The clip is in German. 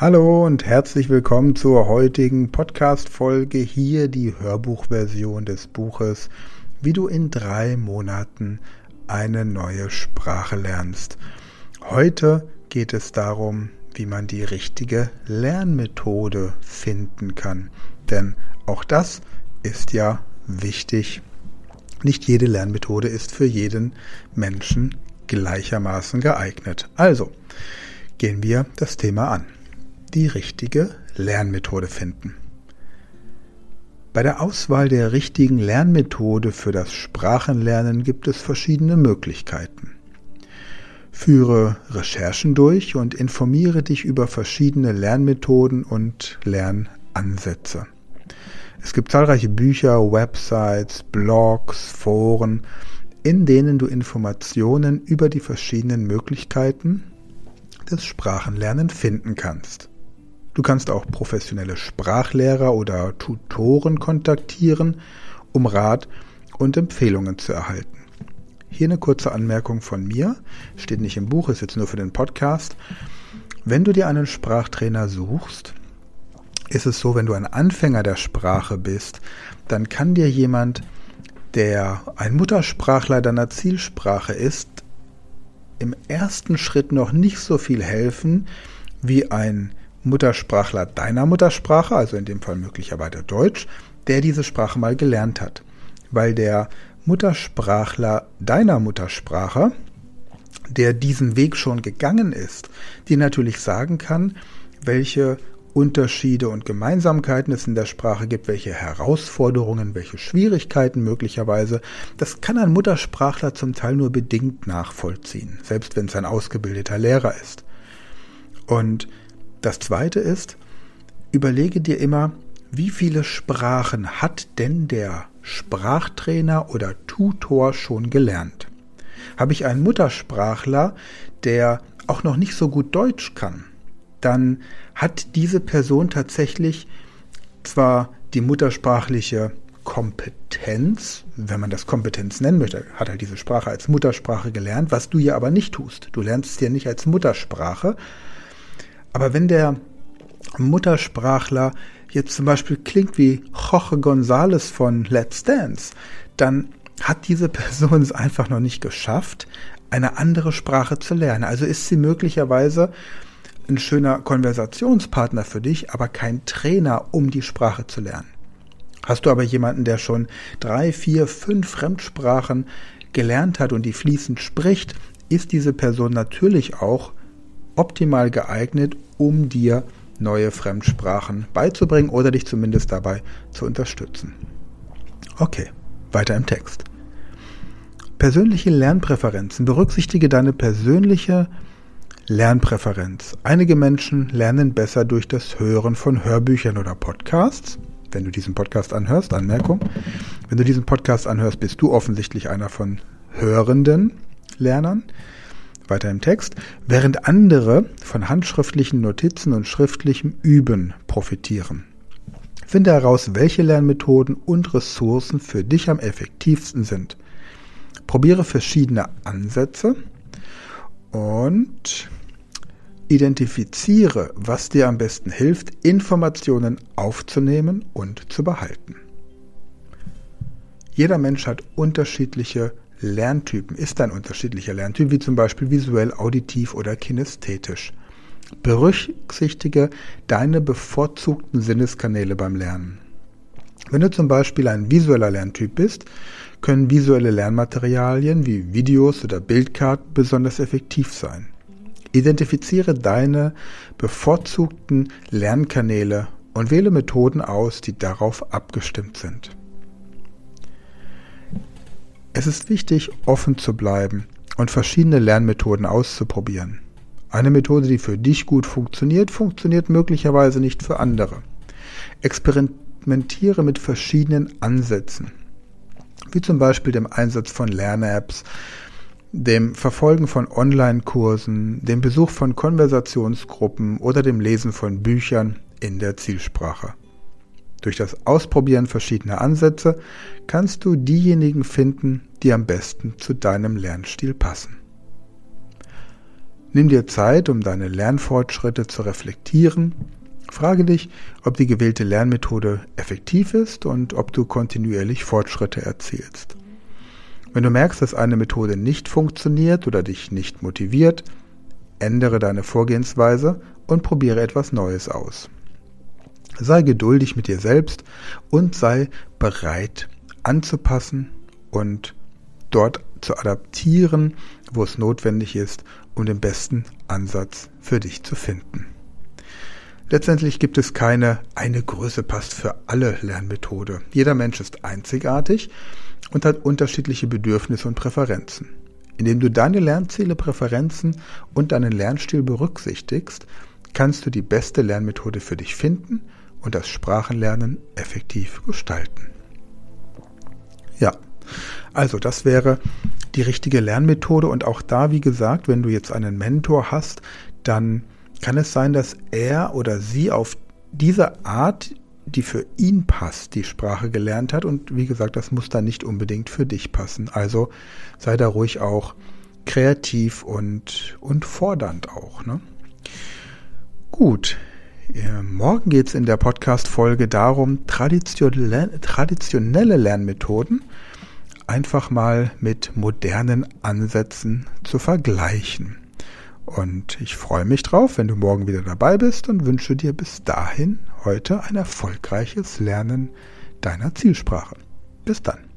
Hallo und herzlich willkommen zur heutigen Podcast-Folge. Hier die Hörbuchversion des Buches, wie du in drei Monaten eine neue Sprache lernst. Heute geht es darum, wie man die richtige Lernmethode finden kann. Denn auch das ist ja wichtig. Nicht jede Lernmethode ist für jeden Menschen gleichermaßen geeignet. Also gehen wir das Thema an die richtige Lernmethode finden. Bei der Auswahl der richtigen Lernmethode für das Sprachenlernen gibt es verschiedene Möglichkeiten. Führe Recherchen durch und informiere dich über verschiedene Lernmethoden und Lernansätze. Es gibt zahlreiche Bücher, Websites, Blogs, Foren, in denen du Informationen über die verschiedenen Möglichkeiten des Sprachenlernens finden kannst. Du kannst auch professionelle Sprachlehrer oder Tutoren kontaktieren, um Rat und Empfehlungen zu erhalten. Hier eine kurze Anmerkung von mir, steht nicht im Buch, ist jetzt nur für den Podcast. Wenn du dir einen Sprachtrainer suchst, ist es so, wenn du ein Anfänger der Sprache bist, dann kann dir jemand, der ein Muttersprachler deiner Zielsprache ist, im ersten Schritt noch nicht so viel helfen wie ein Muttersprachler deiner Muttersprache, also in dem Fall möglicherweise Deutsch, der diese Sprache mal gelernt hat. Weil der Muttersprachler deiner Muttersprache, der diesen Weg schon gegangen ist, dir natürlich sagen kann, welche Unterschiede und Gemeinsamkeiten es in der Sprache gibt, welche Herausforderungen, welche Schwierigkeiten möglicherweise. Das kann ein Muttersprachler zum Teil nur bedingt nachvollziehen, selbst wenn es ein ausgebildeter Lehrer ist. Und das zweite ist, überlege dir immer, wie viele Sprachen hat denn der Sprachtrainer oder Tutor schon gelernt? Habe ich einen Muttersprachler, der auch noch nicht so gut Deutsch kann, dann hat diese Person tatsächlich zwar die muttersprachliche Kompetenz, wenn man das Kompetenz nennen möchte, hat halt diese Sprache als Muttersprache gelernt, was du ja aber nicht tust. Du lernst es ja nicht als Muttersprache, aber wenn der Muttersprachler jetzt zum Beispiel klingt wie Jorge González von Let's Dance, dann hat diese Person es einfach noch nicht geschafft, eine andere Sprache zu lernen. Also ist sie möglicherweise ein schöner Konversationspartner für dich, aber kein Trainer, um die Sprache zu lernen. Hast du aber jemanden, der schon drei, vier, fünf Fremdsprachen gelernt hat und die fließend spricht, ist diese Person natürlich auch optimal geeignet, um dir neue Fremdsprachen beizubringen oder dich zumindest dabei zu unterstützen. Okay, weiter im Text. Persönliche Lernpräferenzen. Berücksichtige deine persönliche Lernpräferenz. Einige Menschen lernen besser durch das Hören von Hörbüchern oder Podcasts. Wenn du diesen Podcast anhörst, Anmerkung. Wenn du diesen Podcast anhörst, bist du offensichtlich einer von hörenden Lernern weiter im Text, während andere von handschriftlichen Notizen und schriftlichem Üben profitieren. Finde heraus, welche Lernmethoden und Ressourcen für dich am effektivsten sind. Probiere verschiedene Ansätze und identifiziere, was dir am besten hilft, Informationen aufzunehmen und zu behalten. Jeder Mensch hat unterschiedliche Lerntypen ist ein unterschiedlicher Lerntyp, wie zum Beispiel visuell, auditiv oder kinästhetisch. Berücksichtige deine bevorzugten Sinneskanäle beim Lernen. Wenn du zum Beispiel ein visueller Lerntyp bist, können visuelle Lernmaterialien wie Videos oder Bildkarten besonders effektiv sein. Identifiziere deine bevorzugten Lernkanäle und wähle Methoden aus, die darauf abgestimmt sind. Es ist wichtig, offen zu bleiben und verschiedene Lernmethoden auszuprobieren. Eine Methode, die für dich gut funktioniert, funktioniert möglicherweise nicht für andere. Experimentiere mit verschiedenen Ansätzen, wie zum Beispiel dem Einsatz von Lern-Apps, dem Verfolgen von Online-Kursen, dem Besuch von Konversationsgruppen oder dem Lesen von Büchern in der Zielsprache. Durch das Ausprobieren verschiedener Ansätze kannst du diejenigen finden, die am besten zu deinem Lernstil passen. Nimm dir Zeit, um deine Lernfortschritte zu reflektieren. Frage dich, ob die gewählte Lernmethode effektiv ist und ob du kontinuierlich Fortschritte erzielst. Wenn du merkst, dass eine Methode nicht funktioniert oder dich nicht motiviert, ändere deine Vorgehensweise und probiere etwas Neues aus. Sei geduldig mit dir selbst und sei bereit anzupassen und dort zu adaptieren, wo es notwendig ist, um den besten Ansatz für dich zu finden. Letztendlich gibt es keine eine Größe passt für alle Lernmethode. Jeder Mensch ist einzigartig und hat unterschiedliche Bedürfnisse und Präferenzen. Indem du deine Lernziele, Präferenzen und deinen Lernstil berücksichtigst, kannst du die beste Lernmethode für dich finden und das Sprachenlernen effektiv gestalten. Ja, also das wäre die richtige Lernmethode und auch da, wie gesagt, wenn du jetzt einen Mentor hast, dann kann es sein, dass er oder sie auf diese Art, die für ihn passt, die Sprache gelernt hat und wie gesagt, das muss dann nicht unbedingt für dich passen. Also sei da ruhig auch kreativ und, und fordernd auch. Ne? Gut, Morgen geht es in der Podcast-Folge darum, traditionelle Lernmethoden einfach mal mit modernen Ansätzen zu vergleichen. Und ich freue mich drauf, wenn du morgen wieder dabei bist und wünsche dir bis dahin heute ein erfolgreiches Lernen deiner Zielsprache. Bis dann.